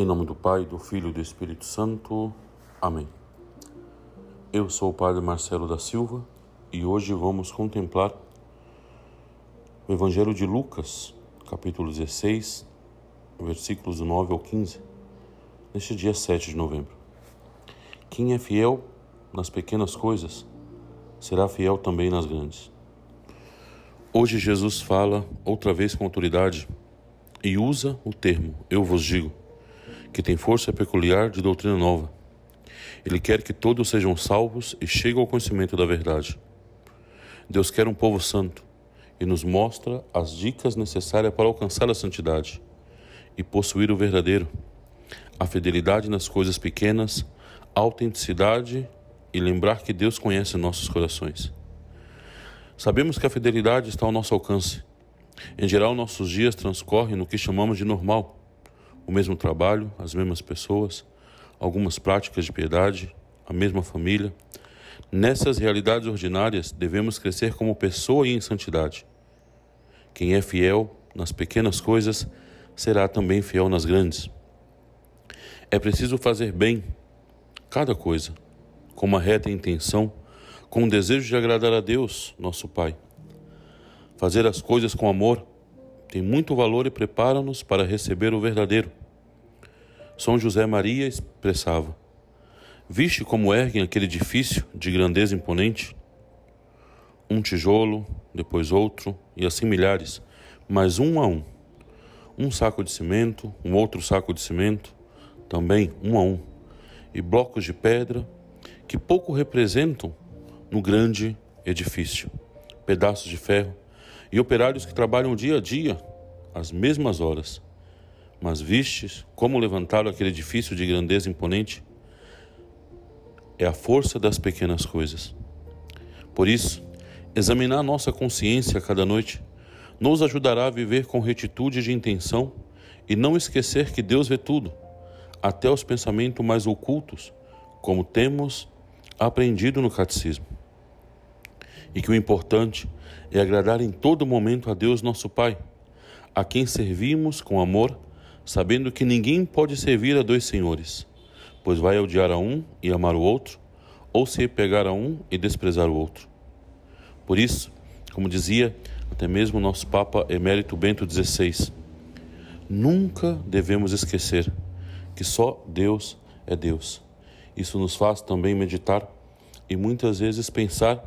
Em nome do Pai, do Filho e do Espírito Santo. Amém. Eu sou o Padre Marcelo da Silva e hoje vamos contemplar o Evangelho de Lucas, capítulo 16, versículos 9 ao 15, neste dia 7 de novembro. Quem é fiel nas pequenas coisas será fiel também nas grandes. Hoje Jesus fala outra vez com autoridade e usa o termo eu vos digo que tem força peculiar de doutrina nova. Ele quer que todos sejam salvos e cheguem ao conhecimento da verdade. Deus quer um povo santo e nos mostra as dicas necessárias para alcançar a santidade e possuir o verdadeiro, a fidelidade nas coisas pequenas, a autenticidade e lembrar que Deus conhece nossos corações. Sabemos que a fidelidade está ao nosso alcance. Em geral, nossos dias transcorrem no que chamamos de normal o mesmo trabalho, as mesmas pessoas, algumas práticas de piedade, a mesma família. Nessas realidades ordinárias, devemos crescer como pessoa e em santidade. Quem é fiel nas pequenas coisas será também fiel nas grandes. É preciso fazer bem cada coisa, com uma reta intenção, com o desejo de agradar a Deus, nosso Pai. Fazer as coisas com amor tem muito valor e prepara-nos para receber o verdadeiro. São José Maria expressava: Viste como erguem aquele edifício de grandeza imponente? Um tijolo, depois outro, e assim milhares, mas um a um. Um saco de cimento, um outro saco de cimento, também um a um. E blocos de pedra que pouco representam no grande edifício. Pedaços de ferro e operários que trabalham dia a dia, às mesmas horas mas vistes como levantaram aquele edifício de grandeza imponente? É a força das pequenas coisas. Por isso, examinar nossa consciência cada noite nos ajudará a viver com retitude de intenção e não esquecer que Deus vê tudo, até os pensamentos mais ocultos, como temos aprendido no catecismo. E que o importante é agradar em todo momento a Deus, nosso Pai, a quem servimos com amor sabendo que ninguém pode servir a dois senhores, pois vai odiar a um e amar o outro, ou se pegar a um e desprezar o outro. Por isso, como dizia até mesmo nosso Papa Emérito Bento XVI, nunca devemos esquecer que só Deus é Deus. Isso nos faz também meditar e muitas vezes pensar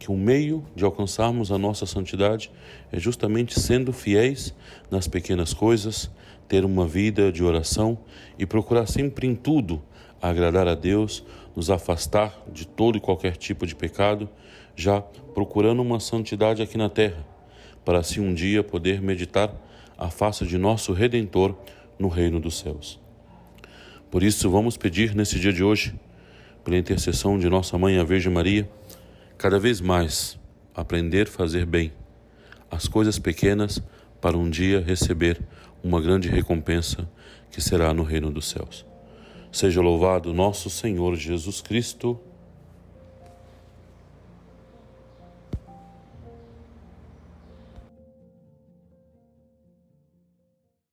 que o meio de alcançarmos a nossa santidade é justamente sendo fiéis nas pequenas coisas, ter uma vida de oração e procurar sempre em tudo agradar a Deus, nos afastar de todo e qualquer tipo de pecado, já procurando uma santidade aqui na terra, para assim um dia poder meditar a face de nosso Redentor no reino dos céus. Por isso, vamos pedir nesse dia de hoje, pela intercessão de nossa mãe, a Virgem Maria, cada vez mais aprender a fazer bem as coisas pequenas para um dia receber uma grande recompensa que será no reino dos céus. Seja louvado nosso Senhor Jesus Cristo